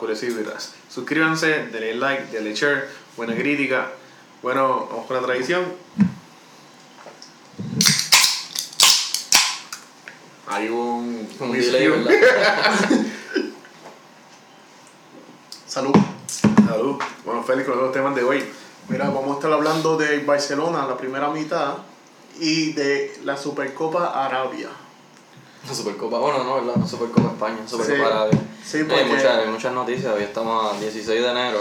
Veras. Suscríbanse, denle like, denle share, buena crítica. Bueno, vamos con la tradición. Hay un, Un un delay. Salud. Salud. Bueno, Félix, con los temas de hoy. Mira, vamos a estar hablando de Barcelona, la primera mitad, y de la Supercopa Arabia. La Supercopa, bueno, no, ¿verdad? No Supercopa España, Supercopa Sí. Arabia. Sí, Hay muchas, hay muchas noticias, hoy estamos a 16 de enero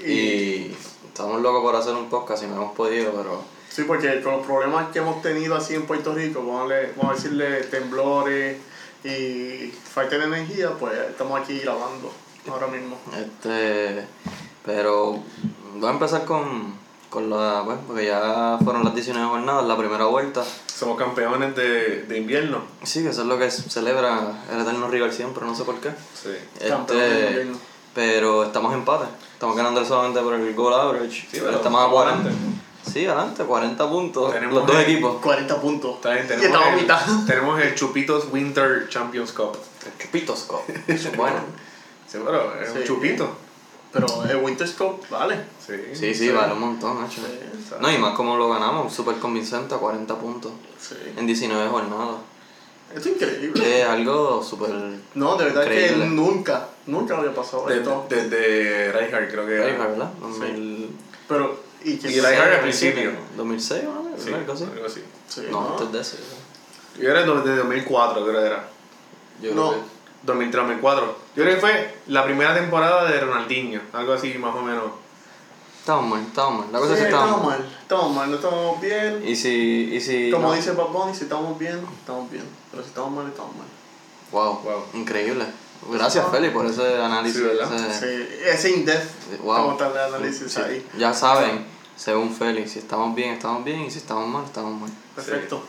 y, estamos locos por hacer un podcast y no hemos podido, pero Sí, porque con los problemas que hemos tenido así en Puerto Rico, vamos a, le- vamos a decirle temblores y falta de energía, pues estamos aquí grabando ahora mismo. este pero voy a empezar con, con la, bueno, porque ya fueron las 19 jornadas, la primera vuelta. Somos campeones de, de invierno. Sí, que eso es lo que celebra el eterno rival siempre, no sé por qué. Sí. Campeones de Este, invierno. pero estamos en empate. Estamos ganando solamente por el goal average. Sí, pero estamos a 40. adelante. Sí, adelante, 40 puntos. Tenemos los dos el- equipos. 40 puntos. Está bien, y tenemos, estamos a el, mitad. tenemos el Chupitos Winter Champions Cup. El Chupitos Cup. Eso es bueno. Sí, pero es un Sí. chupito. Pero el Winter Cup, vale. Sí, Sí, sí, vale un montón, Nacho. Sí, exacto. No, y más como lo ganamos, súper convincente a 40 puntos Sí. en 19 jornadas. Esto es increíble. Es algo súper. No, de verdad Increíble. que nunca, nunca había pasado Desde esto. de, de Rijkaard, creo que era. Rayhard, ¿verdad? 2000. Pero, y que Y Rijkaard al 2007, principio. 2006, ¿no? Sí, Algo así. algo así. Sí, No, ¿no? antes de eso. Yo era de 2004, creo que era. Yo No. creo que. 2003, 2004. Yo creo que fue la primera temporada de Ronaldinho. Algo así, más o menos. Estamos mal, estamos mal. La cosa Sí, es que estamos estamos mal, estamos mal, no estamos bien. Y si. Y si Como no- dice Bunny, si estamos bien, estamos bien. Pero si estamos mal, estamos mal. Wow, Wow. increíble. Gracias, Feli, por ese análisis. Sí, ¿verdad? ese- Sí, ese in-depth, Wow. tal de análisis Sí, ahí. Ya saben, según Feli, si estamos bien, estamos bien, y si estamos mal, estamos mal. Perfecto.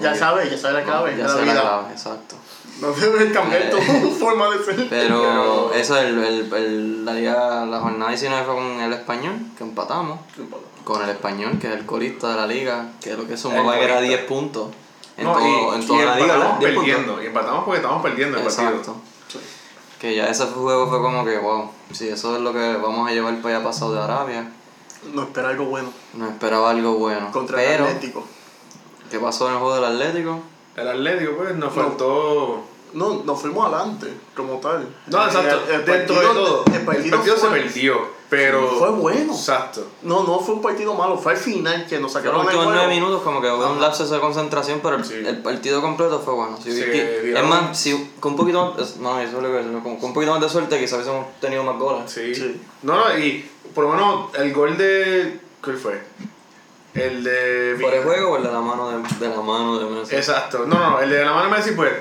Ya sabes, ya sabes la clave ya de la la vida. clave, exacto. No debes cambiar Eh. tu forma de ser. Pero, eso, el, el, el- la, liga- la jornada 19 fue con el español, que empatamos. Con el español, que es el colista de la liga, que es lo que El mapa que era colista. 10 puntos. En, No, todo, y, en toda y la liga, ¿verdad? empatamos 10 puntos. perdiendo. Y empatamos porque estábamos perdiendo el partido. Que ya ese juego fue como que, wow, si eso es lo que vamos a llevar para allá pasado de Arabia, No espera algo bueno nos esperaba algo bueno. contra el Pero, Atlético. ¿Qué pasó en el juego del Atlético? El Atlético, pues, nos No. faltó. No, nos fuimos adelante, como tal. No, exacto. El- el Dentro de partido- todo. El partido, se fue, perdió. Pero. fue bueno. Exacto. No, no fue un partido malo, fue al final que nos Los sacaron el últimos. 9 minutos como que hubo un lapso de concentración, pero el, Sí. el partido completo fue bueno. Si Sí, que- es más, si con un poquito más, no, eso es lo que es, con, con un poquito más de suerte quizás hubiésemos tenido más goles. Sí. Sí. No, no, y por lo menos el gol de. ¿Cuál fue? El de. ¿Por el juego o el de la mano de, de la mano de Messi? Exacto. No, no, el de la mano de Messi, pues,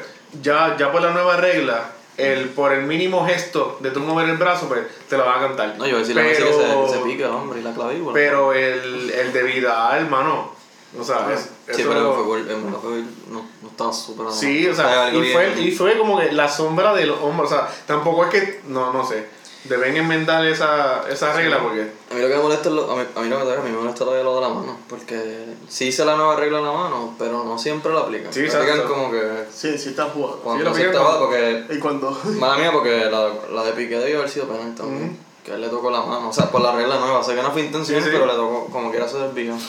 ya, ya por la nueva regla, el, por el mínimo gesto de tú mover el brazo, pues, te lo van a cantar. No, yo voy a decirle a Messi que se, el hombre y la clavícula. Pero el, el de Vidal, hermano. O sea, es, sí, eso- pero fue fue, no, no estaba súper Sí, o sea, y fue, y fue como que la sombra del hombre. O sea, tampoco es que. No, no sé. Deben enmendar esa, esa regla porque. A mí lo que me molesta es lo, a mí, a mí lo que a mí me molesta lo de lo de la mano, porque sí hice la nueva regla en la mano, pero no siempre la aplican. Sí, la aplican como que Sí, sí está jugando. cuando aplican estaba, como- porque Y cuando. Mala mía, porque la, la de Piqué debió haber sido penal también. Que a él le tocó la mano. O sea, por la regla nueva. Sé que no fue intención, Sí, sí. pero le tocó como quiera se desvió. Así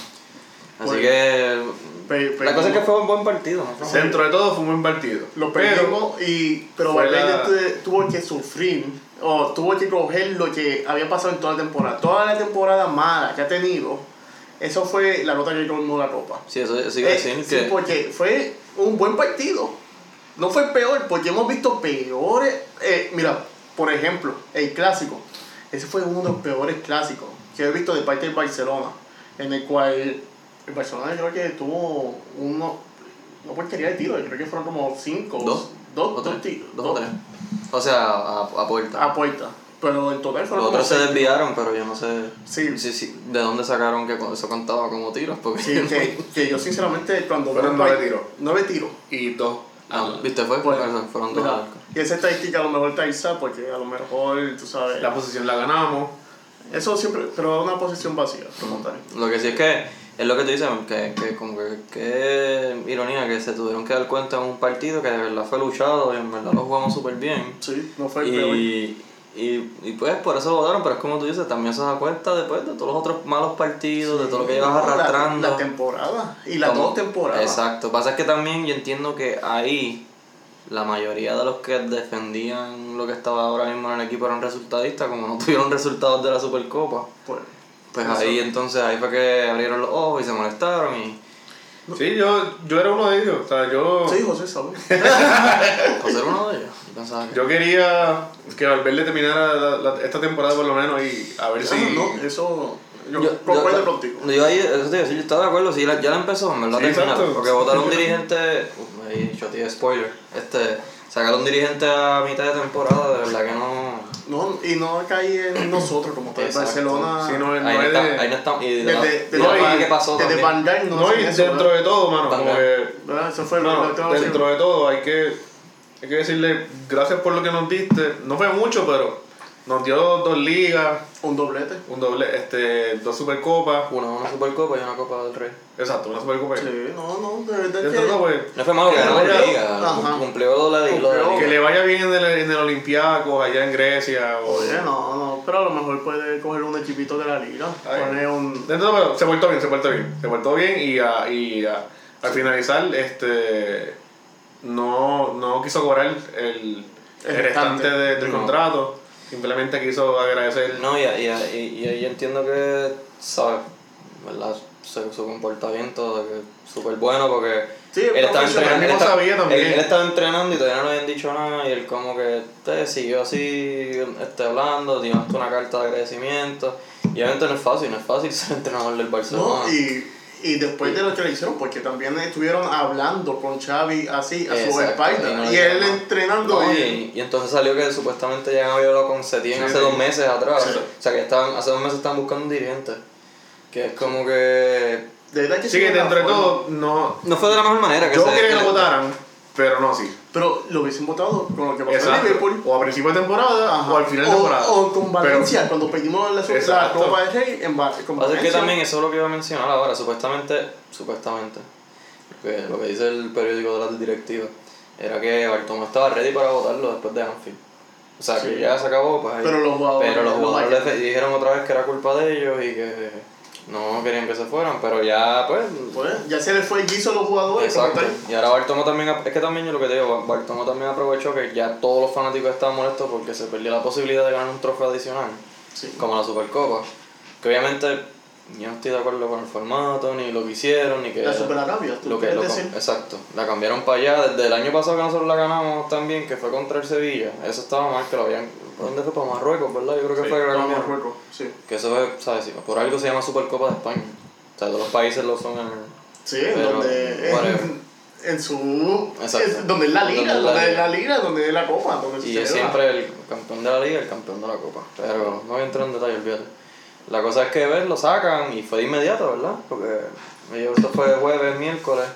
Pues, que. Pe- la cosa es que fue un buen partido. ¿no? Dentro de todo fue un buen partido. Lo Pero- perdimos y. Pero Valverde la- tu- tuvo que sufrir. O tuvo que coger lo que había pasado en toda la temporada. Toda la temporada mala que ha tenido. Eso fue la nota que colmó la copa. Sí, eso, eso iba a Eh, sí, que. porque fue un buen partido. No fue el peor, porque hemos visto peores. eh, mira, por ejemplo, el clásico. Ese fue uno de los peores clásicos que he visto de parte del Barcelona. En el cual el Barcelona creo que tuvo uno. No porquería de tiro, creo que fueron como cinco. Dos. Dos, o dos, tres. tiros. Dos o tres. O sea, a, a puerta. A puerta. Pero en total fueron Los otros se desviaron, pero yo no sé. Sí. Sí, sí, ¿De dónde sacaron que eso contaba como tiros? Porque. Sí, que, que yo sinceramente cuando Fueron nueve tiros. Nueve tiros. Y dos. Ah, ¿Viste? Fue. Pues, fueron dos mira. Y esa estadística a lo mejor está Isa porque a lo mejor, tú sabes. La posición la ganamos. Eso siempre, pero una posición vacía, como tal. Lo que sí es que Es lo que tú dices, que, que como que, que ironía que se tuvieron que dar cuenta en un partido que de verdad fue luchado y en verdad lo jugamos súper bien. Sí, no fue. Y, y, y pues por eso votaron, pero es como tú dices, también se da cuenta después de todos los otros malos partidos, de todo lo que llevas No, la- arrastrando. La, temporada. Y Como- dos temporadas. Exacto. Pasa es que también yo entiendo que ahí la mayoría de los que defendían lo que estaba ahora mismo en el equipo eran resultadistas, como no tuvieron resultados de la Supercopa. Pues, Pues Eso. ahí entonces ahí fue que abrieron los ojos y se molestaron y Sí, yo, yo era uno de ellos. O sea, yo, sí, José sabe. José era uno de ellos. Yo pensaba que... yo quería que Valverde terminara la- la- esta temporada por lo menos y a ver si... No, eso. Yo, Yo, yo- contigo. yo ahí, eso te iba a decir, yo estaba de acuerdo, sí, la- ya la empezó, en verdad Sí, terminaron, porque votaron un dirigente, uf, ahí yo te spoiler, este, sacaron un dirigente a mitad de temporada, de verdad que no... No, y no caí en nosotros como tal. Exacto. Barcelona. Sí, no, no ahí, no es está, de- ahí no está, y de no, forma y que pasó desde también. Van no, No, y eso, dentro ¿verdad? de todo, mano, como que... ¿Verdad? Eso fue lo No, lo que dentro de todo hay que, hay que decirle gracias por lo que nos diste. No fue mucho, pero nos dio dos ligas, Un doblete. un doble, este, dos supercopas. Una, una Supercopa y una Copa del Rey. Exacto, una supercopa. Sí, no, no, de verdad Dentro de que. todo, pues, No fue malo que ganó le la vaya- liga, Ajá. cumplió la Cumplió. que liga. le vaya bien en el, en el Olympiacos allá en Grecia. O, Oye, no, no, pero a lo mejor puede coger un equipito de la liga. Poner un. Todo, pero se portó bien, se portó bien. Se portó bien y, a, y a- al finalizar, este no, no quiso cobrar el, el El restante restante. de- del No. contrato. Simplemente quiso agradecer. No, y, y, y, y ahí entiendo que, ¿sabes? ¿Verdad? Su, su comportamiento de que súper bueno porque Sí, él estaba entrenando. Él estaba- sabía también. él- él estaba entrenando y todavía no le habían dicho nada y él como que te siguió así este, hablando, hasta una carta de agradecimiento. Y obviamente no es fácil, no es fácil ser entrenador del Barcelona. No, y, y después de lo que le hicieron, porque también estuvieron hablando con Xavi así a su Exacto, espalda. y no Y, él entrenando. No, y, entonces salió que supuestamente ya habían hablado con Setién Sí, hace sí. dos meses atrás. Sí. O sea que estaban, hace dos meses estaban buscando un dirigente. Que es como que. de verdad que Sí, que todo, no. No fue de la mejor manera que Yo se- quería que lo votaran, pero no así. Pero lo hubiesen votado con lo que pasó en. Liverpool. O a principio de temporada Ajá. o al final de o, temporada. o con Pero- Valencia, cuando pedimos la, la Exacto. Copa del Rey en con Pasa es que Valencia. también eso es lo que iba a mencionar ahora, supuestamente, supuestamente, que lo que dice el periódico de la directiva, era que Bartomeu estaba ready para votarlo después de Anfield. O sea, que Sí. ya se acabó, pues ahí. Pero los jugadores Pero los jugadores vayan. le dijeron otra vez que era culpa de ellos y que no querían que se fueran, pero ya, pues, Pues, ya se le fue el guiso a los jugadores. Exacto. Y ahora Bartomo también, es que también yo lo que te digo, Bartomo también aprovechó que ya todos los fanáticos estaban molestos porque se perdió la posibilidad de ganar un trofeo adicional, Sí. como la Supercopa. Que obviamente yo no estoy de acuerdo con el formato, ni lo que hicieron, ni que... La Super Arabia, ¿tú lo que, lo decir? exacto, la cambiaron para allá. Desde el año pasado que nosotros la ganamos también, que fue contra el Sevilla, eso estaba mal, que lo habían... ¿Dónde fue? Para Marruecos, ¿verdad? Yo creo que Sí, fue que la cambiaron. Marruecos, sí. Que eso es, ¿sabes? Por algo se llama Supercopa de España. O sea, todos los países lo son en... Sí, Pero, donde en, en su Exacto. es donde es la liga, Donde es la donde es liga. la liga, donde es la copa, donde se Y es siempre el campeón de la liga el campeón de la copa. Pero no voy a entrar en detalle, olvídate. La cosa es que ver, lo sacan y fue de inmediato, ¿verdad? Porque ellos- esto fue jueves, miércoles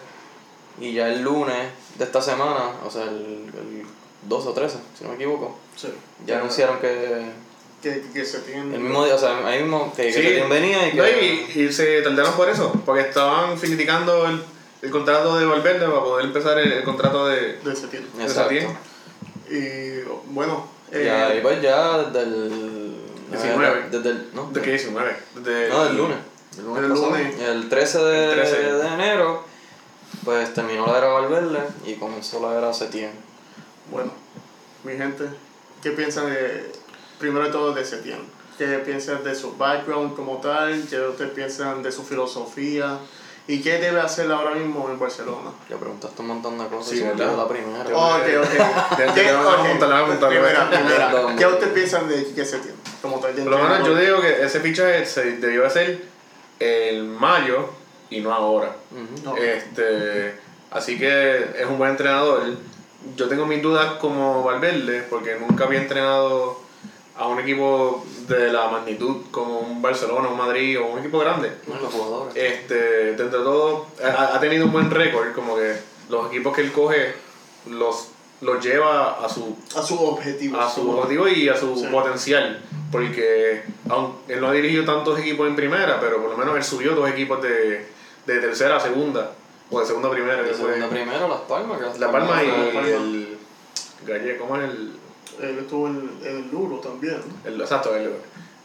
y ya el lunes de esta semana, o sea, el, el 12 o 13, si no me equivoco, Sí. ya anunciaron que que, que se tiene el mismo día, o sea, ahí mismo que, que Sí. Setién venía y No, que... y, y se tardaron por eso, porque estaban finiquitando el, el contrato de Valverde para poder empezar el, el contrato de, de septiembre. de Exacto. Setién. Y bueno, Y ahí eh, pues ya desde el... 19. Desde el... ¿no? ¿De qué 19? De, No, el lunes. El lunes. El lunes. El 13 de, El 13. de enero, pues terminó la era Valverde y comenzó la era Setién. bueno, mi gente, ¿qué piensan de primero de todo de septiembre? ¿Qué piensan de su background como tal? ¿Qué ustedes piensan de su filosofía? ¿Y qué debe hacer ahora mismo en Barcelona? Ya preguntaste un montón de cosas Sí, la primera. Ok, ok. De- de- ¿Qué, de- vamos a ok. preguntarle, vamos a preguntarle. Primera, primera. Perdón. ¿Qué ustedes piensan de Quique Setién? Como tal de Por lo menos yo digo que ese fichaje se debió hacer en mayo y no ahora. Ujú. No. Este, así que es un buen entrenador. Yo tengo mis dudas como Valverde, porque nunca había entrenado a un equipo de la magnitud como un Barcelona, un Madrid o un equipo grande. No, los jugadores. Este, dentro de todo, ha, ha tenido un buen récord, como que los equipos que él coge los, los lleva a su, A su objetivo. a su objetivo y a su Sí. potencial. porque aunque él no ha dirigido tantos equipos en primera, pero por lo menos él subió dos equipos de, de tercera a segunda, o de segunda a primera. De segunda primero, Las Palmas. que La Palma y Palma. el Galle, ¿cómo es el, Él estuvo en, en el Luro también. el exacto, el,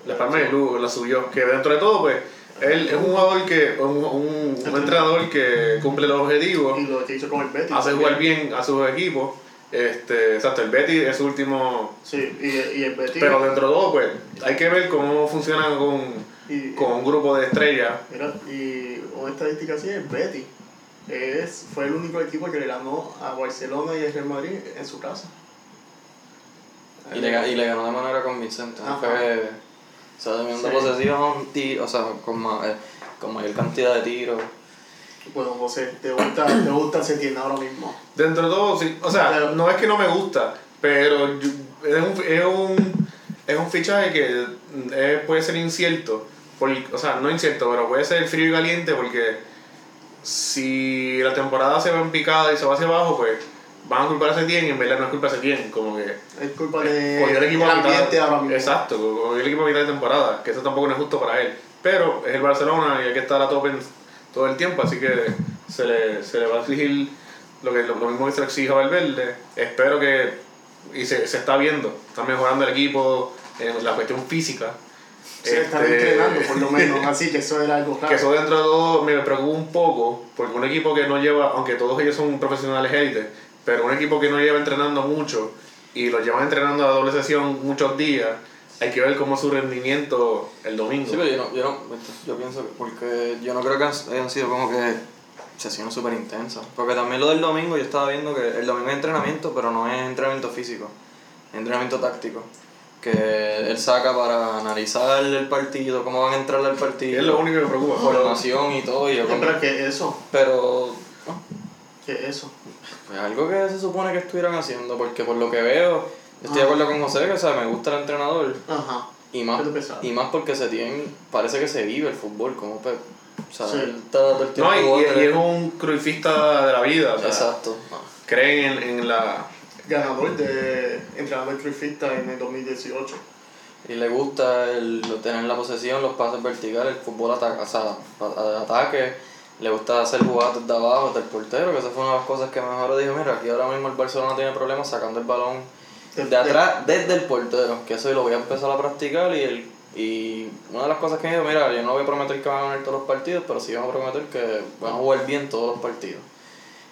la Palma y el Lugo la subió, que dentro de todo pues él es un jugador que, un, un, un entrenador que cumple los objetivos, Y lo que hizo con el Betis. hace también. jugar bien a sus equipos, este, exacto, el Betty es su último Sí, y, y el Betis. Pero dentro de todo, pues, hay que ver cómo funcionan con, y, con un grupo de estrellas. Mira, y una estadística así es Betty. Es, fue el único equipo que le ganó a Barcelona y al Real Madrid en su casa. Y le, y le ganó de manera convincente. ¿no? Fue, o sea, teniendo Sí. posesión, o sea, con, ma- eh, con mayor cantidad de tiros. Bueno, José, ¿te gusta, te gusta Setién ahora mismo? Dentro de todo, sí. O sea, Pero- no es que no me gusta, pero yo- es un, es un, es un fichaje que eh, puede ser incierto. Por, o sea, no incierto, pero puede ser frío y caliente porque si la temporada se va en picada y se va hacia abajo, pues van a culpar a Setien y en verdad no es culpa de Setien. Como que Es culpa de cogió el equipo a mitad-. Exacto, cogió el equipo a mitad de temporada, que eso tampoco no es justo para él. Pero es el Barcelona y hay que estar a tope en- todo el tiempo, así que se le, se le va a exigir lo, que, lo, lo mismo que se le exige a Valverde. Espero que, y se, se está viendo, está mejorando el equipo en la cuestión física. Se están Este, entrenando por lo menos, así que eso era algo que raro. eso dentro de todo me preocupa un poco, porque un equipo que no lleva, aunque todos ellos son profesionales élite, pero un equipo que no lleva entrenando mucho y lo llevan entrenando a doble sesión muchos días, hay que ver cómo es su rendimiento el domingo. Sí, pero yo, no, yo, no, yo pienso que, porque yo no creo que han- hayan sido como que sesiones súper intensas. Porque también lo del domingo, yo estaba viendo que el domingo es entrenamiento, pero no es entrenamiento físico, es entrenamiento táctico. Que él saca para analizar el partido, cómo van a entrar al partido, es lo único que me preocupa. formación y todo. Y yo como- Pero que eso, pero no, que eso. pues algo que se supone que estuvieran haciendo, porque por lo que veo, estoy de Ah. acuerdo con José, que o sea, me gusta el entrenador. Ajá. Y más, y más porque se tiene, parece que se vive el fútbol, como Pep. O sea, Sí. él está todo el tiempo No, y, es un cruifista de la vida, o sea, Exacto. creen en, en la... Ganador de entrenador trifista en el 2018. Y le gusta el, tener la posesión, los pases verticales, el fútbol ataca, o sea, a- a- ataque. Le gusta hacer jugadas desde abajo, del portero, que esa fue una de las cosas que mejor dijo, mira, aquí ahora mismo el Barcelona tiene problemas sacando el balón De- de atrás, desde el portero, que eso lo voy a empezar a practicar y el y una de las cosas que me dijo, mira, yo no voy a prometer que van a ganar todos los partidos, pero sí vamos a prometer que van a jugar bien todos los partidos.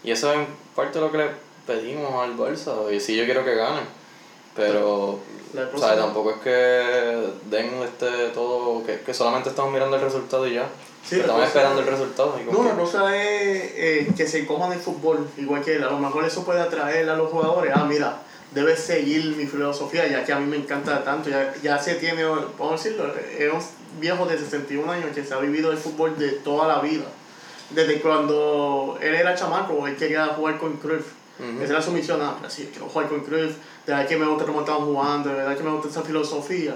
Y eso es en parte lo que le pedimos al Barça, y sí yo quiero que ganen, pero o sea, tampoco es que den este todo, que, que solamente estamos mirando el resultado y ya. Sí, estamos esperando el resultado. y No, la cosa es eh, que se coman el fútbol, igual que él. A lo mejor eso puede atraer a los jugadores. Ah, mira, debes seguir mi filosofía, ya que a mí me encanta tanto. Ya, ya se tiene, a decirlo, es un viejo de 61 años que se ha vivido el fútbol de toda la vida. Desde cuando él era chamaco, él quería jugar con Cruyff. Ujú. Esa era su misión, ah, pero sí, quiero jugar con Cruyff, de verdad que me gusta cómo estaban jugando, de verdad que me gusta esa filosofía.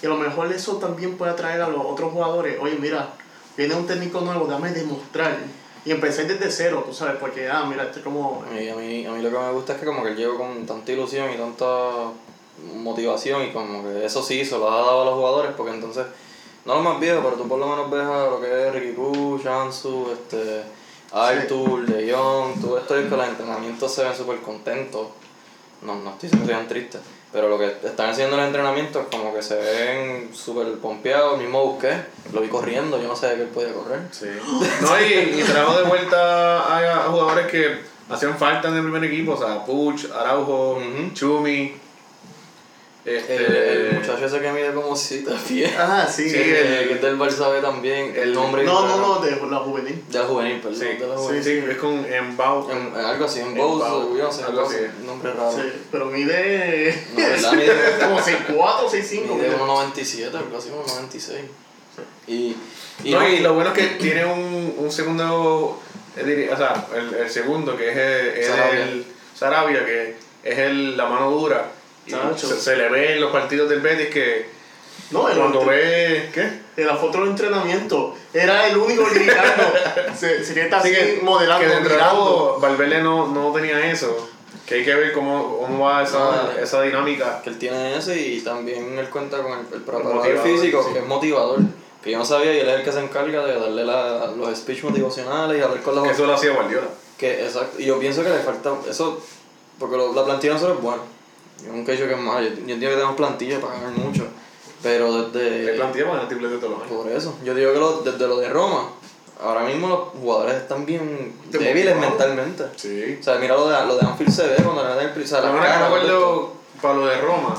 Y a lo mejor eso también puede atraer a los otros jugadores. Oye, mira, viene un técnico nuevo, dame demostrar. Y empecé desde cero, tú sabes, porque, ah, mira, este como... A mí, a, mí, a mí lo que me gusta es que como que él llegó con tanta ilusión y tanta motivación y como que eso sí se lo ha dado a los jugadores porque entonces, no los más viejos, pero tú por lo menos ves a lo que es Ricky Puch, Ansu, este, Artur, De Jong, todo esto es que los entrenamientos se ven súper contentos. No, no estoy diciendo que sean tristes, pero lo que están haciendo en los entrenamientos es como que se ven súper pompeados, el mismo Busqué, lo vi corriendo, yo no sabía que él podía correr. Sí. No, y, y trajo de vuelta a, a jugadores que hacían falta en el primer equipo, o sea, Puch, Araujo. Chumi. Este, El, el muchacho ese que mide como 7 pies. Ah, sí. Sí, eh, el- que es del Barça B también, el el- nombre. no, no, no, de la juvenil. De la juvenil, perdón. Sí, de la sí, juvenil. sí, es con Embau. En- en algo así, en Embau, no sé, algo así. Nombre raro. Sí, pero mide... No, ¿verdad? Mide- como 6'4", 6'5". Mide mide. 1.97, algo así, 1.96. Y, y, no, no, y lo bueno es que tiene un, un segundo, eh, o sea, el, el segundo que es el, Sarabia. el Sarabia, que es el, la mano dura. Se, se le ve en los partidos del Betis que No, el cuando otro- ve... ¿Qué? En la foto de entrenamiento, era el único gritando. se, se queda así Así que, modelando, que dentro mirando. Valverde no, no tenía eso. Que hay que ver cómo, cómo va esa, Ah, esa dinámica. Que él tiene eso y también él cuenta con el, el preparador motivador, físico, sí. que es motivador. Que yo no sabía y él es el que se encarga de darle la, los speech motivacionales y hablar con Eso lo hacía Guardiola. Que, exacto, y yo pienso que le falta eso, porque lo- la plantilla de nosotros es buena. Yo nunca he dicho que es yo, yo entiendo que tenemos plantilla para ganar mucho, pero Hay desde... plantilla para ganar triplete todos los años. Por eso, yo digo que lo- desde lo de Roma, ahora mismo los jugadores están bien débiles mentalmente. Sí. O sea, mira lo de, lo de Anfield se ve cuando le dan el o sea, la Ahora que me acuerdo para lo de Roma,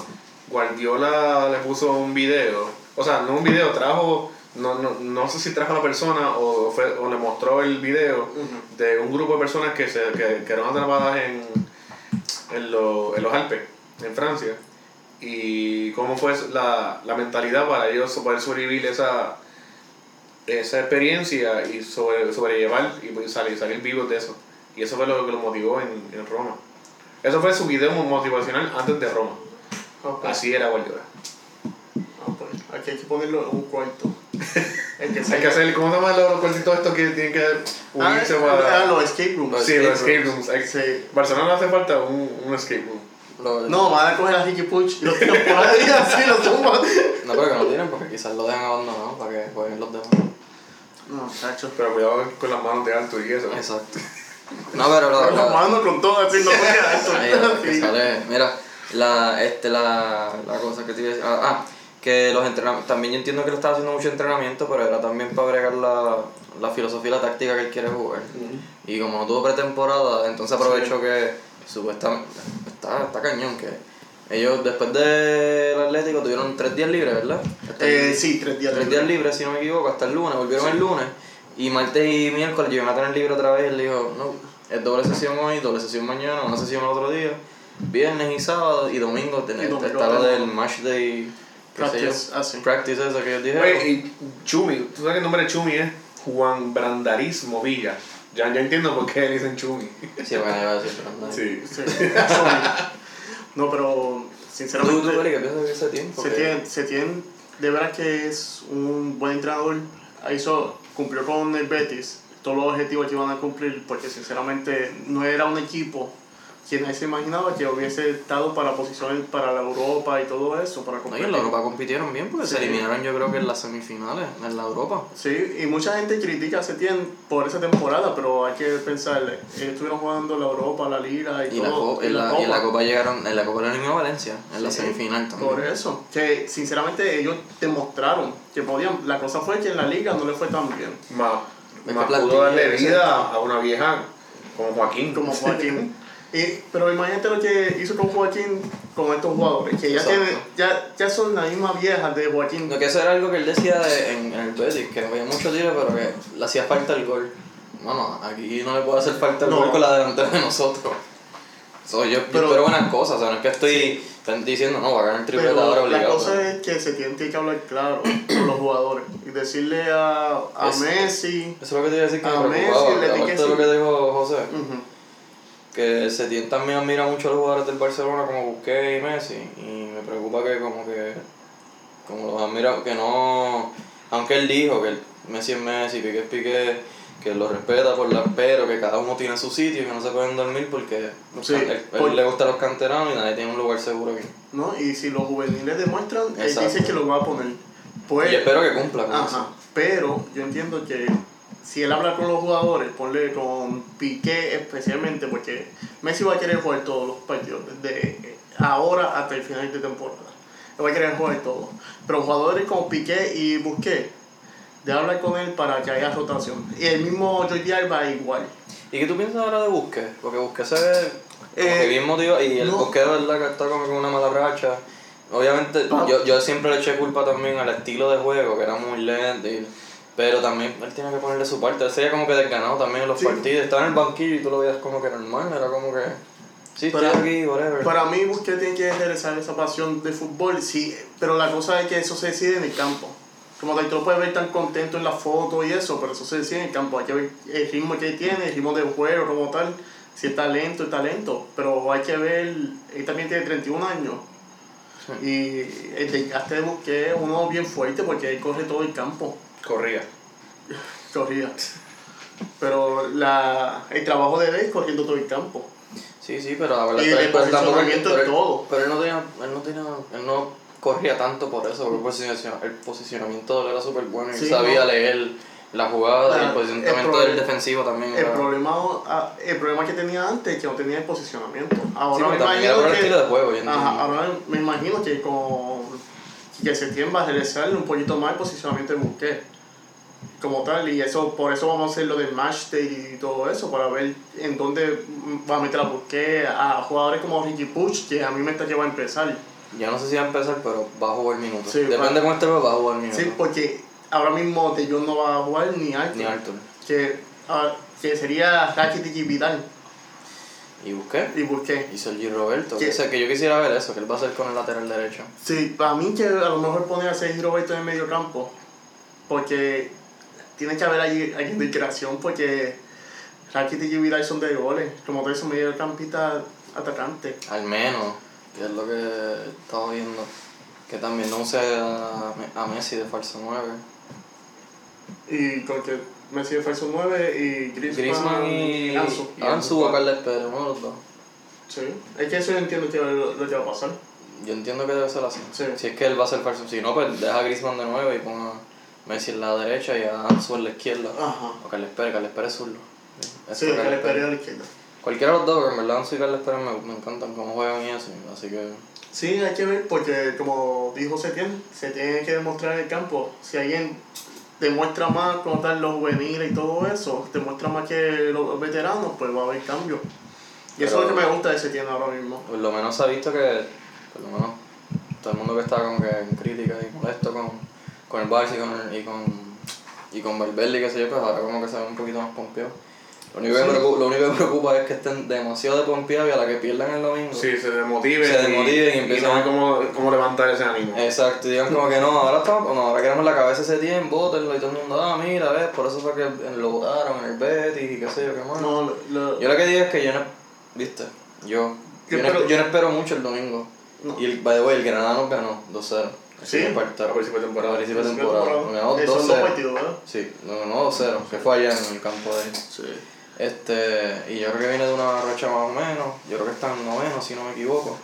Guardiola le puso un video, o sea, no un video, trajo, no, no, no sé si trajo a la persona o, fue, o le mostró el video de un grupo de personas que, se, que, que eran atrapadas en, en, lo- en los Alpes, en Francia, y cómo fue la, la mentalidad para ellos poder sobrevivir esa, esa experiencia y sobre, sobrellevar y pues salir, salir vivos de eso. Y eso fue lo que lo motivó en, en Roma. Eso fue su video motivacional antes de Roma. Así era Guardiola. Ah, pues, aquí hay que ponerlo en un cuarto. Hay que hacer, ¿cómo se llaman los, cortitos estos que tienen que Ah, unirse ah, para... los escape rooms. sí, los escape rooms. Hay- Sí. Barcelona hace falta un, un escape room. Lo- No, van a coger a Ricky Puch y lo tiran por ahí así, lo tumban. No, pero que no tienen porque quizás lo dejan abandonado para que jueguen los demás. No, chacho. Pero cuidado con las manos de alto y eso. Exacto. No, pero lo, Con las manos con todo así, no. Ahí, que sale, mira, la, este, la, la cosa que te iba a decir, ah, ah, que los entrenamientos, también yo entiendo que él estaba haciendo mucho entrenamiento, pero era también para agregar la, la filosofía y la táctica que él quiere jugar. Y como no tuvo pretemporada, entonces aprovechó que supuestamente, está, está cañón, que ellos después del Atlético tuvieron tres días libres, ¿verdad? Eh, sí, tres días. tres días libres, si no me equivoco, hasta el lunes, volvieron el lunes. Y martes y miércoles llegan a tener libre otra vez. Él dijo, no, es doble sesión hoy, doble sesión mañana, una sesión el otro día. Viernes y sábado y domingo está lo del match day, Practice, yo, ah, sí. practice eso que ellos dijeron. Oye, y Chumi, tú sabes que el nombre de Chumi es Juan Brandarismo Villa. Ya, ya entiendo por qué le dicen Chumi. Sí, bueno, a decir. Sí. Sí. No, pero ¿Tú, sinceramente. tú, Peli, qué piensas Que- tiene, se tiene, de verdad que es un buen entrenador. Hizo, cumplió con el Betis todos los objetivos que iban a cumplir, porque sinceramente no era un equipo nadie se imaginaba que hubiese estado para posiciones para la Europa y todo eso, para No, y competir. en la Europa compitieron bien porque se Sí. eliminaron yo creo que en las semifinales, en la Europa. Sí, y mucha gente critica a Setién por esa temporada, pero hay que pensar, ellos estuvieron jugando la Europa, la Liga y, Y, la, todo. en, la, y en la Copa llegaron, en la Copa le eliminó a Valencia, en la Sí, semifinal también. Por eso, que sinceramente ellos demostraron que podían. La cosa fue que en la liga no le fue tan bien. Más, más pudo darle vida a una vieja como Joaquín. Como Joaquín. y, pero imagínate lo que hizo con Joaquín con estos jugadores, que ya, tienen, ya, ya son la misma vieja de Joaquín. No, que eso era algo que él decía de- en, en el Betis, que había mucho tiro, pero que le hacía falta el gol. Bueno, aquí no le puede hacer falta el No. gol con la delantera de nosotros. So, yo, yo Pero- espero buenas cosas, o sea, no es que estoy están diciendo, no, va a ganar el triplete ahora Pero la obligado. cosa pero- es que se tiene que hablar claro con los jugadores y decirle a, a Es- Messi. Eso es lo que te iba a decir que a me Messi le tiene lo que dijo José, Ujú. Que Setién también admira mucho a los jugadores del Barcelona como Busquets y Messi, y me preocupa que como que, como los admira, que no, aunque él dijo que Messi es Messi, Piqué es Piqué, que lo respeta por la pero que cada uno tiene su sitio y que no se pueden dormir porque Sí, can- él, él le gustan los canteranos y nadie tiene un lugar seguro aquí. ¿no? Y si los juveniles demuestran, él Exacto. dice que lo va a poner. Pues, y espero que cumpla con Ajá, eso. pero yo entiendo que si él habla con los jugadores, ponle con Piqué especialmente, porque Messi va a querer jugar todos los partidos, desde ahora hasta el final de temporada. Él va a querer jugar todo. Pero jugadores como Piqué y Busquets, de hablar con él para que haya rotación. Y el mismo Jordi Alba igual. ¿Y qué tú piensas ahora de Busquets? Porque Busquets se ve Eh, bien motivado y el no. Busquets de verdad que está como con una mala racha. Obviamente Ah. yo, yo siempre le eché culpa también al estilo de juego, que era muy lento, y- pero también él tiene que ponerle su parte. Él sería como que desganado también en los Sí. partidos. Estaba en el banquillo y tú lo veías como que normal, era como que... Sí, estoy Para- aquí, whatever. Para mí Busquets tiene que regresar esa pasión de fútbol, sí, pero la cosa es que eso se decide en el campo. Como tal, tú lo puedes ver tan contento en la foto y eso, pero eso se decide en el campo. Hay que ver el ritmo que tiene, el ritmo del juego como tal. Si es talento, es talento. Pero hay que ver, él también tiene 31 años. Y el desgaste de Busquets es uno bien fuerte porque él corre todo el campo. Corría. Corría. Pero la, el trabajo de él es corriendo todo el campo. Sí, sí, pero la verdad Y tampoco- posicionamiento él- todo. Pero él no tenía, él no tenía, él no corría tanto por eso, porque el posiciona- el posicionamiento de él era súper bueno y Sí, sabía no. leer la jugada y Ah, el posicionamiento el del pro- defensivo también. El era- problema, ah, el problema que tenía antes es que no tenía el posicionamiento. Sí, Ahora porque me imagino el que. estilo de juego. Ajá, ahora me imagino que con que Setién va a realizar un poquito más el posicionamiento de Busquets como tal y eso por eso vamos a hacer lo del match day y todo eso para ver en dónde va a meter a Busquets a jugadores como Ricky Puch que a mí me está va a empezar Yo no sé si va a empezar, pero va a jugar minutos. Sí, Depende de cómo esté, pero va a jugar minutos. sí porque ahora mismo De Jong no va a jugar ni Arthur Ni Arthur. que, ah, que sería Rakitic y Vidal Y busqué. y Busquets Y Sergi Roberto. Que, sé, que yo quisiera ver eso, que él va a hacer con el lateral derecho. Sí, para mí que a lo mejor poner a Sergio Roberto en el medio campo, porque tiene que haber ahí alguien de creación, porque Rakitic y Vidal son de goles, como todos son mediocampistas atacantes. Al menos, que es lo que estaba viendo. Que también no use a, a Messi de falso 9. Y con que Messi de falso 9 y Griezmann, Griezmann y Ansu. Ansu o Carles Pérez, uno de los dos. Sí, es que eso yo entiendo que lo, lo que va a pasar. Yo entiendo que debe ser así. Sí. Si es que él va a ser falso. Si no, pues deja a Griezmann de nuevo y ponga a Messi en la derecha y a Ansu en la izquierda. Ajá. O Carles Pérez, Carles Pérez zurdo. Sí, Carles le esperé a la izquierda. Cualquiera de los dos, porque en verdad Ansu y Carles Pérez me, me encantan cómo juegan y eso. Así que Sí, hay que ver, porque como dijo Setien, se tiene que demostrar en el campo. Si alguien demuestra más como tal los juveniles y todo eso, demuestra más que los veteranos, pues va a haber cambio. Y eso es lo Pero- que me gusta de Setien ahora mismo. por lo menos se ha visto que, por lo menos, todo el mundo que está como que en crítica y molesto con, con el Barça y con, y con, y con Valverde y qué sé yo, pues ahora como que se ve un poquito más pompeado. Lo único, que Sí. me preocupa, lo único que preocupa es que estén demasiado de pompeados y a la que pierdan el domingo. Sí, se desmotiven. Se desmotiven y y, empiezan no a- hay cómo, cómo levantar ese ánimo. Exacto, y digan como que no, ahora estamos, no, ahora queremos la cabeza ese tiempo, bótenlo y todo el mundo, ah, mira, ves, por eso fue que lo votaron en el Betis y qué sé yo, qué más. No, lo- Yo lo que digo es que yo no, viste, yo, Yo yo, no, espero- yo no espero mucho el domingo. No. Y el, by the way, el Granada nos ganó 2-0. Sí, a principio de temporada. A de Sí, temporada. Nos ganó Eh, Son dos 2-0. partidos, ¿verdad? Sí, nos ganó 2-0, que fue allá en el campo de él. Sí. Este, y yo creo que viene de una racha más o menos, yo creo que está en noveno si no me equivoco.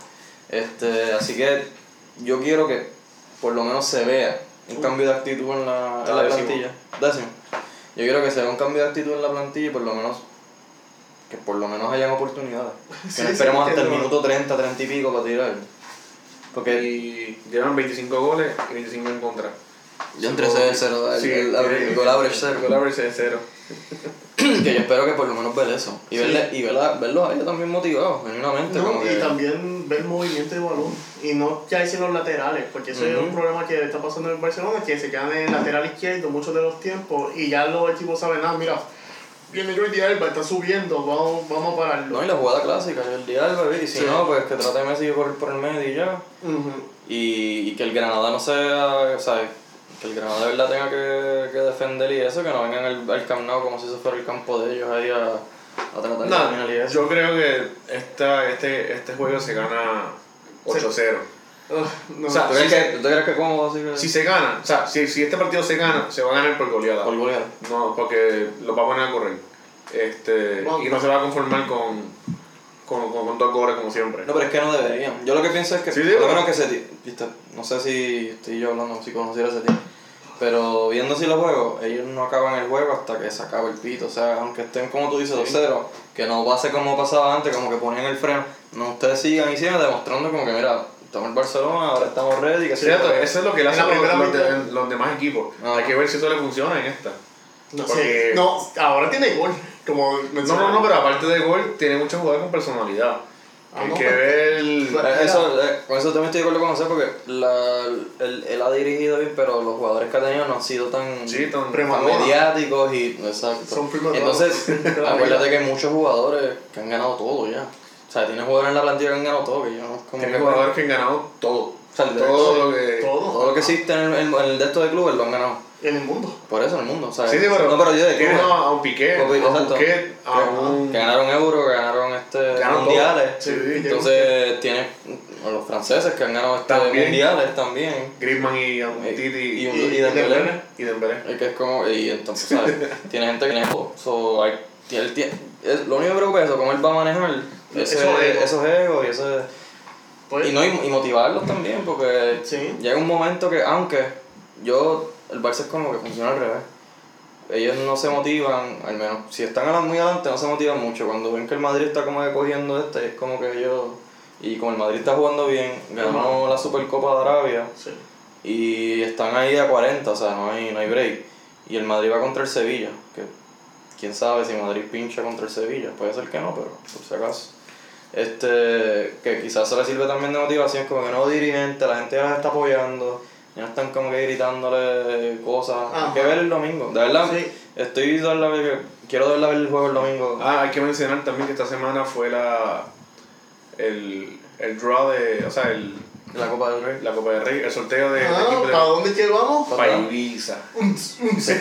Este, así que yo quiero que por lo menos se vea un cambio de actitud en la, en la plantilla. Décimo. Yo quiero que se vea un cambio de actitud en la plantilla y por lo menos que por lo menos hayan oportunidades. Que Sí, no sí, esperemos que hasta el minuto 30, 30 y pico para tirar. Porque Y llevan 25 goles y 25 en contra. yo entre 0 y 0, el, Sí, el, goal average El cero. goal average es cero. Que yo espero que por lo menos ver eso. Y, Sí. verle, y verla, verlos a ellos también motivados, genuinamente. No, como y que- también ver movimiento de balón y no quedarse en los laterales, porque eso es un problema que está pasando en Barcelona, que se quedan en el lateral izquierdo muchos de los tiempos y ya los equipos saben, ah, mira, viene Jordi Alba, está subiendo, vamos, vamos a pararlo. No, y la jugada clásica, el diálogo, y si Sí. no, pues que trate Messi por, por el medio y ya. Ujú. Y, y que el Granada no sea, o sea, que el Granada de verdad tenga que, que defender y eso, que no vengan al, al Camp Nou como si eso fuera el campo de ellos ahí a, a tratar de y eso. yo creo que esta, este, este juego se gana 8-0. No, O sea, ¿Tú crees, si que, ¿Tú crees que así que Si se gana, o sea, si, si este partido se gana, se va a ganar por goleada. por golear? No, porque lo va a poner a correr. Este, Bueno. y no se va a conformar con, con, con, con dos goles como siempre. No, pero es que no deberían. Yo lo que pienso es que, Sí, por sí, lo pero- menos que se... viste, No sé si estoy yo hablando, si conociera ese team. Pero viendo así los juegos, ellos no acaban el juego hasta que se acaba el pito. O sea, aunque estén como tú dices, 2-0, que no pase como pasaba antes, como que ponían el freno. No, ustedes sigan y sigan demostrando como que, mira, estamos en Barcelona, ahora estamos ready, que Cierto, sé yo. eso es lo que le En la hacen los, primera los, mitad. de- los demás equipos. Ah. Hay que ver si eso le funciona en esta. no porque- sé, no, ahora tiene gol, como No, no, no, pero aparte de gol, tiene muchos jugadores con personalidad. Ah, Hay no, que pues. ver. Eso, eh, con eso también estoy de acuerdo con José porque la, él, él ha dirigido bien, pero los jugadores que ha tenido no han sido tan, Sí, tan- mediáticos y exacto. Son. Entonces, acuérdate que hay muchos jugadores que han ganado todo ya. O sea, tiene jugadores en la plantilla que han ganado todo, que yo no como Tiene que- jugadores que han ganado todo. O sea, Todo lo que. todo, todo lo que existe en el, en, el de estos de clubes lo han ganado. en el mundo. Por eso en el mundo, ¿sabes? Sí, sí, pero. no, pero yo de clubes. a un Piqué, a un a Que- un. que ganaron euro, que ganaron este Ganaron mundiales. Sí, sí, Entonces tienes a los franceses que han ganado este También. mundiales también. Griezmann y Y- Titi y y y Dembélé. Y Dembélé. Es que es como, y entonces, ¿sabes? tiene gente que tiene todo. So, hay, tiene, tiene- es- lo único que me preocupa es eso, cómo él va a manejar ese, Esos egos. egos y ese... Pues, Y, no, y, y motivarlos también, porque Sí. llega un momento que, aunque yo, el Barça es como que funciona al revés. Ellos no se motivan, al menos si están muy adelante, no se motivan mucho. Cuando ven que el Madrid está como que cogiendo este, es como que ellos. Y como el Madrid está jugando bien, ganó la Supercopa de Arabia sí. y están ahí a 40, o sea, no hay, no hay break. Y el Madrid va contra el Sevilla, que quién sabe si Madrid pincha contra el Sevilla, puede ser que no, pero por si acaso. Este, que quizás se le sirve también de motivación, como que nuevo dirigente, la gente ya los está apoyando, ya no están como que gritándole cosas. Hay que ver el domingo, de verdad, Sí. estoy de verdad que quiero de verdad ver el juego el domingo. Ah, hay que mencionar también que esta semana fue la el, el draw de, o sea, el, La Copa del Rey. la Copa del Rey, el sorteo de, de Ah, equipo ¿Para de dónde que vamos? para Ibiza. Se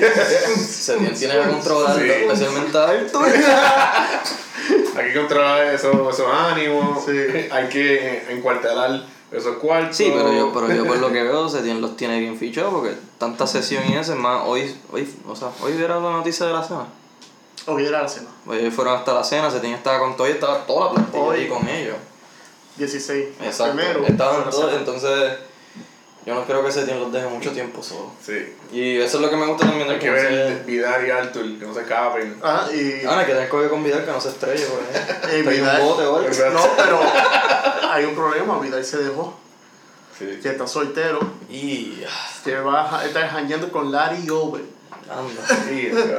tiene, tiene que controlar, Sí. especialmente a Arthur. Hay que controlar esos, esos ánimos, Sí. hay que encuartelar esos cuartos. Sí, pero yo, pero yo por lo que veo se tiene, los tiene bien fichados porque tanta sesión y ese, más hoy, hoy, o sea, hoy vieron la noticia de la cena. Hoy era la cena. Hoy fueron hasta la cena, se tenía estaba con todo y estaba toda la plantilla Hoy. ahí con ellos. 16. Exacto. Primero. Estaban cena. entonces yo no creo que se los deje mucho tiempo solos. Sí. Y eso es lo que me gusta también Hay del que ver Vidal y Arthur, que no se escapen. Ah, y. Ah, no, hay que tener que convidar que no se estrelle, porque Eh, hay un Vidal- bote o algo. No, pero hay un problema. Vidal se dejó. Sí. Que está soltero. Y. Que va a estar jangueando con Larry Over. Anda. Sí, Y que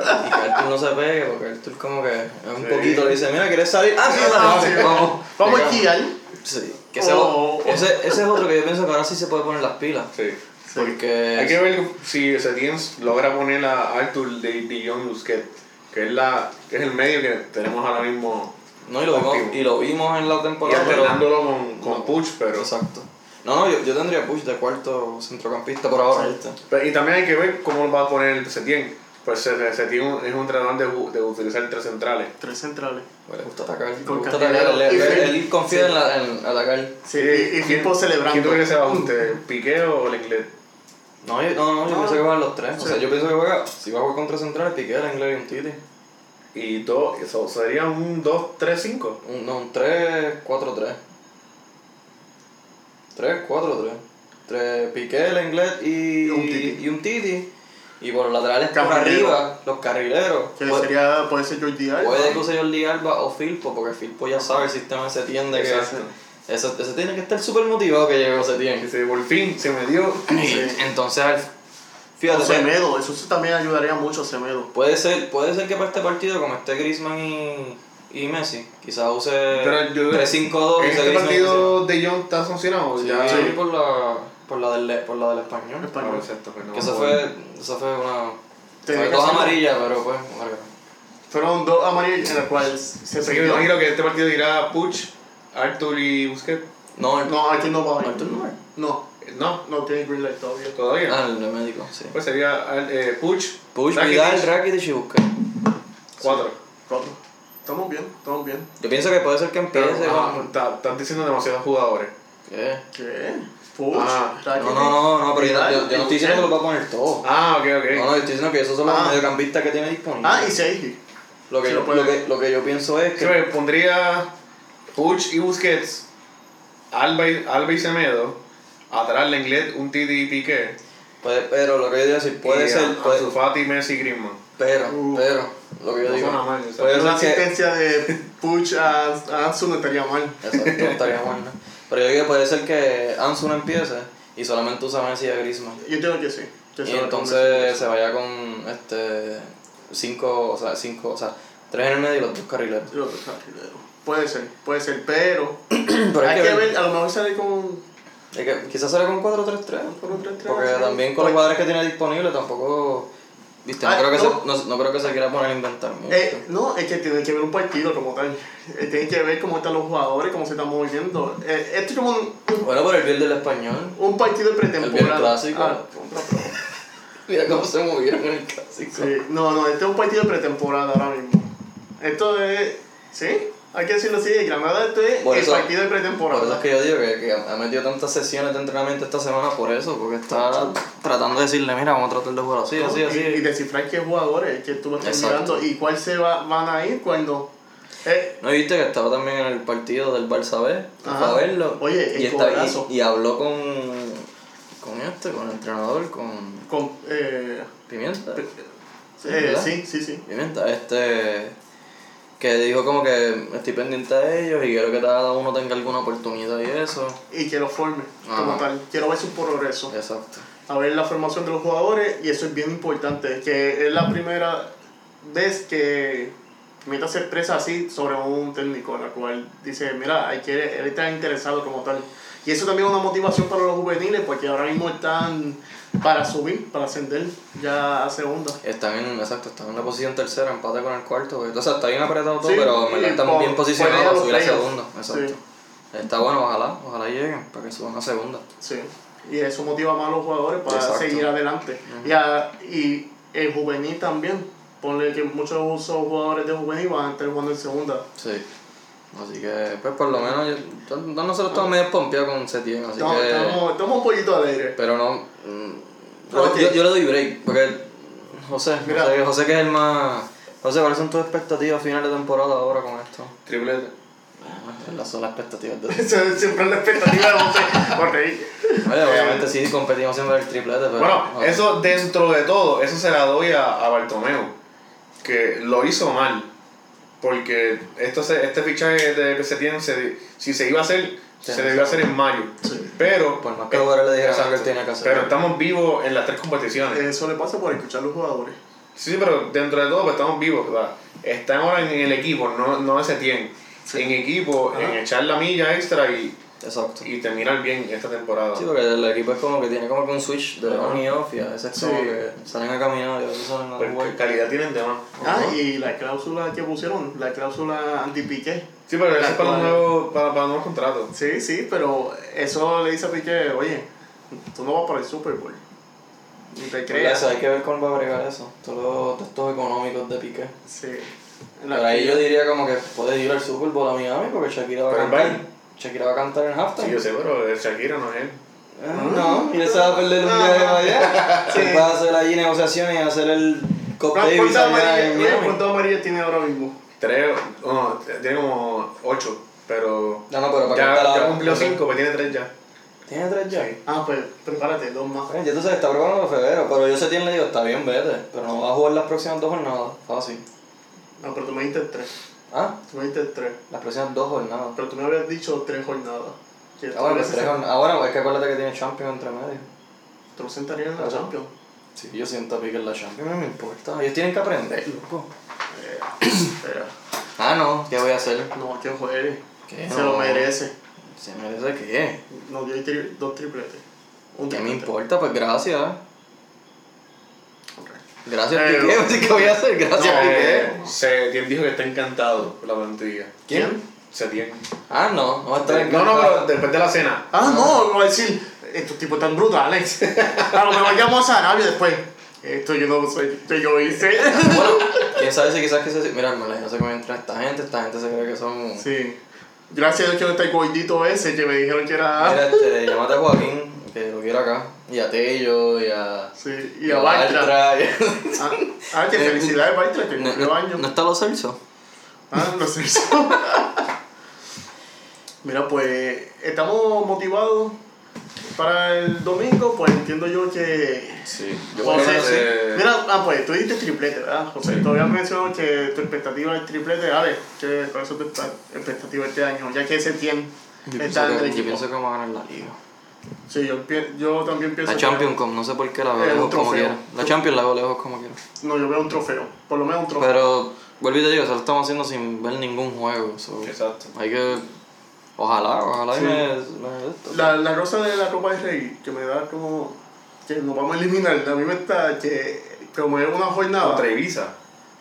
Arthur no se pegue, porque Arthur como que un Sí. poquito le dice, mira, ¿quieres salir? Ah, sí, Ah, dale, sí. vamos. Vamos a esquiar. Sí, que ese, Oh. ese, ese es otro que yo pienso que ahora sí se puede poner las pilas. sí. Porque Hay que ver si Setién logra poner a Arthur de, de John Busquets, que es, la, que es el medio que tenemos ahora mismo. no, y lo vimos, Activo. y lo vimos en la Y temporada. pero- alternándolo con, con Puch, pero. Exacto. No, no, yo, yo tendría Push de cuarto centrocampista por ahora. Pero- Y también hay que ver cómo va a poner Setién. Pues Se- Setién es un entrenador de, de utilizar tres centrales. Tres centrales. Le gusta atacar, Con gusta atacar. Él, confía en, la, en atacar. Sí, y, y Firpo celebrando. ¿Quién tú crees que se va a usted? ¿Piqué o el inglés? No, yo, no, no, yo No. pienso que van los tres. O Sí. sea, yo pienso que juega, si va a jugar contra centrales, Piqué, el inglés y un Titi. Y dos, eso sería un 2-3-5. Un, no, un 3, 4, 3. 3, 4, 3. 3 Piqué, el inglés y, Y un Titi. y un Titi. Y por los laterales por Carrilero. arriba, los carrileros. Que Puede- sería, puede ser Jordi Alba. Puede que use Jordi Alba o Filpo, porque Filpo ya sabe el sistema de Setién de que ese, ese, ese tiene que estar súper motivado que llegue Setién. Dice, por fin se me dio. Sí. Entonces, O fíjate, pues, Semedo, eso sí también ayudaría mucho a Semedo. puede ser, puede ser que para este partido, como esté Griezmann y, y Messi, quizás use Pero yo- 3-5-2 ¿En y este Griezmann partido de John está sancionado? Messi. ya. Sí, por la, por la del, por la del español. Español. exacto, no, Que eso bueno. fue, eso fue una... Fue dos amarillas, pero pues... verga. Fueron dos amarillas en las cuales se me imagino que este partido irá Puch, Arthur y Busquets. No, el, No, aquí no va a ir. Arthur no es. No, No, no tiene green light todavía. todavía. Ah, el médico, sí. Pues sería eh, Puch, Push, Rakitic, Vidal, Rakitic y Busquets. cuatro. Cuatro. Estamos bien, estamos bien. Yo pienso que puede ser que Pero empiece ah, con... está- están diciendo demasiados jugadores. ¿Qué? ¿Qué? Puch, Ah, No, no, no, no, pero yo, yo, yo no estoy diciendo que Busquets. lo va a poner todo. Ah, ok, ok. No, no, yo estoy diciendo que esos son los Ah. mediocampistas que tiene disponibles. Ah, y Seiji. lo, que sí yo, lo lo, que, lo que yo pienso es Sí, que... me pondría Puch y Busquets, Alba y, Alba y Semedo, atrás Lenglet, un Titi y Piqué. Puede, pero lo que yo digo es decir, puede y ser... a- puede- Fati, Messi, Griezmann. pero, Uh. pero, lo que yo No digo... mal, puede Una ser que... asistencia de Puch a, a Ansu no estaría mal. Exacto, no estaría mal, ¿no? Pero yo digo que puede ser que Ansu no empiece y solamente usa Messi y a Griezmann. Yo entiendo que sí. que Y entonces se vaya con este cinco, o sea, cinco, o sea, tres en el medio y los dos carrileros. Los dos carrileros. Puede ser, puede ser, pero, Pero hay que ver, a lo mejor sale con hay que- quizás sale con 4-3-3. con un 3-3, Porque también con los Pues, jugadores que tiene disponible tampoco. Viste, no, Ah, creo que no. Se, no, no creo que se quiera poner a inventar mucho. eh, no, es que tiene que ver un partido como tal. Eh, tiene que ver cómo están los jugadores, cómo se están moviendo. Eh, esto es como un, un, Bueno, por el bien del español. un partido de pretemporada. El clásico. Ah. Mira cómo se movieron en el clásico. Sí, no, no, este es un partido de pretemporada ahora mismo. Esto es. ¿Sí? Hay que decirlo así, Granada esto es Por el eso- partido de Por eso es pretemporada. que yo digo que, que ha metido tantas sesiones de entrenamiento esta semana por eso, porque está tratando de decirle, mira, vamos a tratar de jugar así, así, Y, así. y descifrar qué jugadores que tú lo estás Exacto. mirando y cuál se va, van a ir cuando. Eh, ¿No viste que estaba también en el partido del Barça B? Que Ajá. Fue a verlo. Oye, y, está- y, y habló con, con este, con el entrenador, con con, eh, Pimienta. eh, sí, sí, sí. Pimienta, este. Que dijo como que estoy pendiente de ellos y quiero que cada uno tenga alguna oportunidad y eso. Y que lo forme Ajá. como tal. Quiero ver su progreso. Exacto. A ver la formación de los jugadores y eso es bien importante. Que es la primera vez que Meta se expresa así sobre un técnico, la cual dice, mira, hay que, él está interesado como tal. Y eso también es una motivación para los juveniles porque ahora mismo están para subir, para ascender ya a segunda. Están en, exacto, están en la posición tercera, empate con el cuarto. O sea, está bien apretado todo, Sí, pero en por- bien posicionados para subir a segundo. Exacto. Sí. Está bueno, ojalá, ojalá lleguen para que suban a segunda. Sí, y eso motiva más a los jugadores para Exacto. seguir adelante. y, a- y el juvenil también. Ponle que muchos jugadores de juvenil van a estar jugando en segunda. Sí. Así que, pues por lo menos, yo- yo- nosotros estamos medio pompeados con Setien, así Estamos, que... estamos, estamos un poquito alegres. Pero no. Mm, yo, yo le doy break, porque José, Mira. José, José que es el más. José, ¿cuáles son tus expectativas final de temporada ahora con esto? Triplete. Esas son las expectativas de. Esa es siempre la expectativa de José. Oye, obviamente sí, competimos siempre el triplete, pero. Bueno, eso dentro de todo, eso se la doy a, a Bartomeu, que lo hizo mal. Porque esto se, este fichaje de que se tiene, se- si se iba a hacer, se debió hacer en mayo. Sí. Pero, Por más que Guardiola le dijera algo que él tenía que hacer. pero estamos vivos en las tres competiciones. Eso le pasa por escuchar a los jugadores. Sí, pero dentro de todo pues, estamos vivos, ¿verdad? Están ahora en el equipo, no, no ese tiempo. Sí. En equipo, en echar la milla extra y, Exacto. y terminar bien esta temporada. Sí, porque el equipo es como que tiene como que un switch de Ajá. on y off y a veces Sí. como que salen a caminar y a veces salen a Pues, jugar. calidad tienen de más. Ah, Ajá. y la cláusula que pusieron, la cláusula anti-Piqué. Sí, pero eso es para, nuevos, para, para nuevos contratos. Sí, sí, pero eso le dice a Piqué, oye, tú no vas para el Super Bowl. Ni te creas. Eso, hay que ver cómo va a bregar eso. Todos los textos económicos de Piqué. Sí. Pero ahí yo diría como que puedes ir al Super Bowl a Miami porque Shakira va a cantar. Shakira va a cantar en halftime. Sí, yo sé, pero el Shakira no es él. Ah, No, y él se va a perder un viaje para allá. Sí. Él va a hacer allí negociaciones y hacer el Cop ¿Cuántas Davis allá en amarillas Miami. cuántas amarillas tiene ahora mismo? Tres, no, tiene como ocho, pero No, no, pero para ya, cantar ya ahora. cumplió cinco, pues tiene tres ya. ¿Tiene tres ya? Sí. Ah, pues prepárate, dos más. Bueno, Ya tú sabes, está preparando para febrero, pero yo sé quién le digo, está bien, vete. Pero no va a jugar las próximas dos jornadas. Fácil. No, pero tú me diste tres. Ah, Tú me diste tres. las próximas dos jornadas. Pero tú me habías dicho tres jornadas. Ah, bueno, tú tres jornadas. Ah, bueno, es que acuérdate que tiene Champions entre medio. Te lo sentarías en la. Champions. Sí, yo siento a Pique en la Champions, no me importa. Ellos tienen que aprender, loco. Eh, espera. Ah, no, ¿qué voy a hacer? No, que juegue. ¿Qué? Se No. lo merece. ¿Se merece qué? Nos dio tri- dos tripletes. Un ¿Qué me importa? Pues gracias. Gracias, Eh, Piqué. ¿Qué voy a hacer? Gracias, no, Piqué. Eh, Setién dijo que está encantado por la plantilla. ¿Quién? Setién. Ah, no, no va a estar No, no, pero después de la cena. Ah, no, voy a decir, estos tipos tan brutales. A lo mejor llamo a Sarabia después. Esto yo no sé, que yo hice. Bueno, quién sabe si quizás que se. Mira, me no sé cómo entra esta gente. Esta gente se cree que son. Sí. Gracias a Dios que no está el gordito ese que me dijeron que era. Mira, este, llámate a Joaquín, que quiero acá. Y a Tello, y a. Sí, y a Bartra. Bartra, y a- Ah, ah, que felicidades, Bartra, que cumplió no, años. no está los Celso. Ah, no sé eso. Mira, pues estamos motivados para el domingo, pues entiendo yo que Sí, José, creo que- sí. Mira, ah, pues tú dijiste triplete, ¿verdad, José? Sí. Tú habías mencionado que tu expectativa es triplete. Ale, ¿qué, ¿cuál es tu expe- expectativa este año? Ya que ese tiene Yo está pienso, en el que, yo pienso que vamos a ganar la liga. Sí, yo, yo también pienso La que- Champions, como, no sé por qué la veo lejos como quiera. La Champions la veo lejos como quiera. No, yo veo un trofeo. Por lo menos un trofeo. Pero, vuelvo y te digo, eso lo estamos haciendo sin ver ningún juego. so, Exacto. hay que. Ojalá, ojalá y Sí. me, me- esto. La, la rosa de la Copa del Rey, que me da como. que nos vamos a eliminar, a mí me está. que. como es una jornada. Contra Ibiza.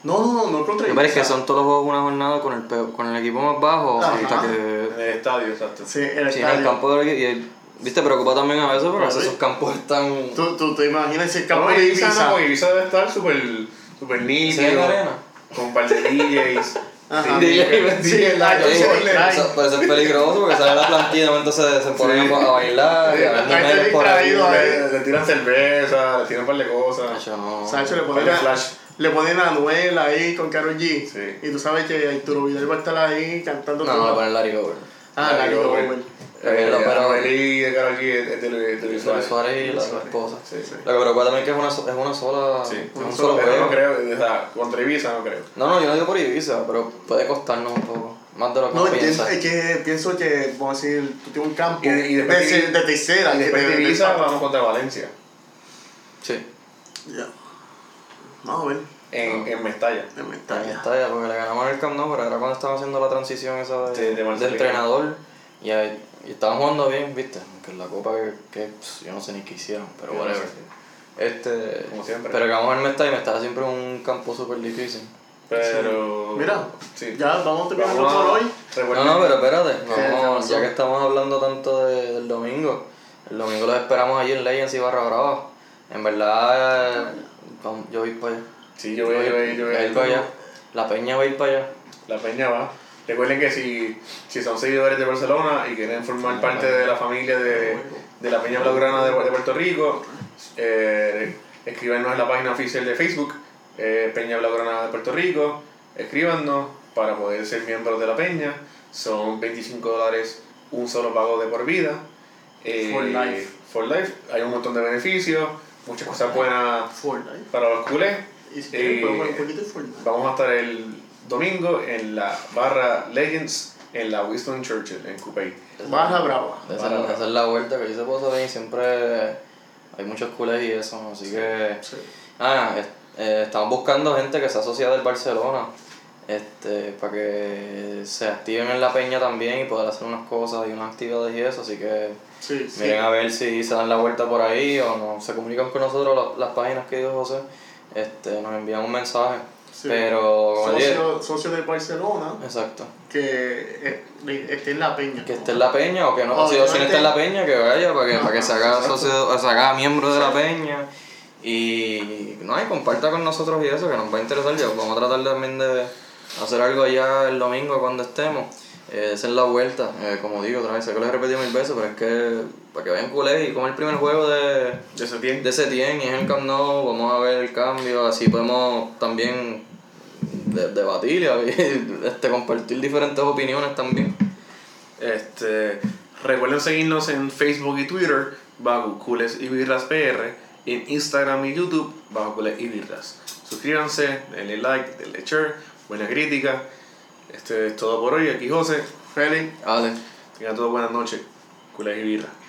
No, no, no, no contra Me parece que Ibiza. son todos los juegos una jornada con el, peor- con el equipo más bajo Ajá. hasta En que. el estadio, exacto. Sí, el Sí, en el estadio. campo del equipo. Viste, preocupa también a veces porque a veces esos campos están. Tú, tú te imaginas si el campo No, de Ibiza, Ibiza. no, Ibiza debe estar súper super ¿Se ve en nítido. Con un par de DJs. Ajá. Sí, DJ, Sí, eso- pero eso es peligroso porque sale la plantilla y de momento se, ponen Sí. a, a bailar y a ver por ahí. Le, le tiran cerveza, le tiran un par de cosas. No. Sacho le Un par pone de la, flash. le ponen a Anuel ahí con Karol G. Sí. Y tú sabes que Arturo Vidal va a estar ahí cantando No, todo. voy a poner Larry Over. Ah, Larry Larry Over. Over. Eh, Eh, pero- de Karol G es de Luis- de Luis Luis Suárez. Suárez y la esposa. Sí, sí. Lo que preocupa también es que es una, es una sola. Sí, es un un solo solo Pero no creo, o sea, contra Ibiza no creo. No, no, yo no digo por Ibiza, pero puede costarnos un poco. Más de lo que No, piensa. es que pienso que, vamos a decir, tú tienes un campo Y de- y después de, de- tercera. Y después de- Ibiza vamos contra Valencia. Sí. Ya. Vamos a ver. En, en Mestalla. En Mestalla. está ya, porque le ganamos en el Camp Nou, pero era cuando estaban haciendo la transición esa de, Sí, de de, entrenador. Y, ahí- y estaban jugando bien, viste. Aunque en la copa que, que, pss, yo no sé ni qué hicieron, pero Yo no whatever. Este, Como siempre. Pero ganamos en Mestalla y Mestalla siempre es un campo súper difícil. Pero. Mira, sí. ya vamos terminando Vamos a- por hoy. No, recuerden- no, pero espérate, ¿qué vamos, ya que estamos hablando tanto de- del domingo, el domingo los esperamos allí en Legends y Barra Brava. En verdad, eh, vamos, yo voy para allá. Sí, yo voy, yo voy, yo voy. a ir para allá. La Peña va a ir para allá. La peña va. Recuerden que si, si son seguidores de Barcelona y quieren formar parte de la familia de, de la Peña Blaugrana de, de Puerto Rico, eh, escríbanos en la página oficial de Facebook, eh, Peña Blaugrana de Puerto Rico, escríbanos para poder ser miembros de la Peña. Son 25 dólares un solo pago de por vida. Eh, For life. For life. Hay un montón de beneficios, muchas cosas buenas Fortnite. para los culés. Y si Eh, un poquito de Fortnite. Vamos a estar el domingo en la barra Legends en la Winston Churchill en Coupey. Barra brava. Esa, Barra Brava. esa es la vuelta que se puso bien. Siempre hay muchos culés y eso. Así que. Sí. Ah, es- eh, estamos buscando gente que se asocia del Barcelona. Este, para que se activen en la peña también y poder hacer unas cosas y unas actividades y eso. Así que Sí, sí. miren a ver si se dan la vuelta por ahí o no se comunican con nosotros las, las páginas que dijo José. Este, nos envían un mensaje. Sí. Pero, socio, socio de Barcelona exacto. que eh, esté en la peña. Que esté en la peña o que no, O si, no esté- en la peña, que vaya para que, para que se haga socio, se haga miembro de la peña. Y no, y comparta con nosotros y eso, que nos va a interesar. Ya vamos a tratar también de hacer algo allá el domingo cuando estemos. Eh, esa es la vuelta, eh, como digo otra vez, sé que lo he repetido mil veces, pero es que para que vayan culés y como el primer juego de, De Setién. de Setien y es el Camp Nou, vamos a ver el cambio, así podemos también de- debatir y este, compartir diferentes opiniones también. Este, recuerden seguirnos en Facebook y Twitter bajo Cules y Birras PR en Instagram y YouTube bajo Cules y Birras. Suscríbanse, denle like, denle share, buena crítica. Este es todo por hoy. Aquí José. Félix. Vale. Tengan todos buenas noches. Cules y Birras.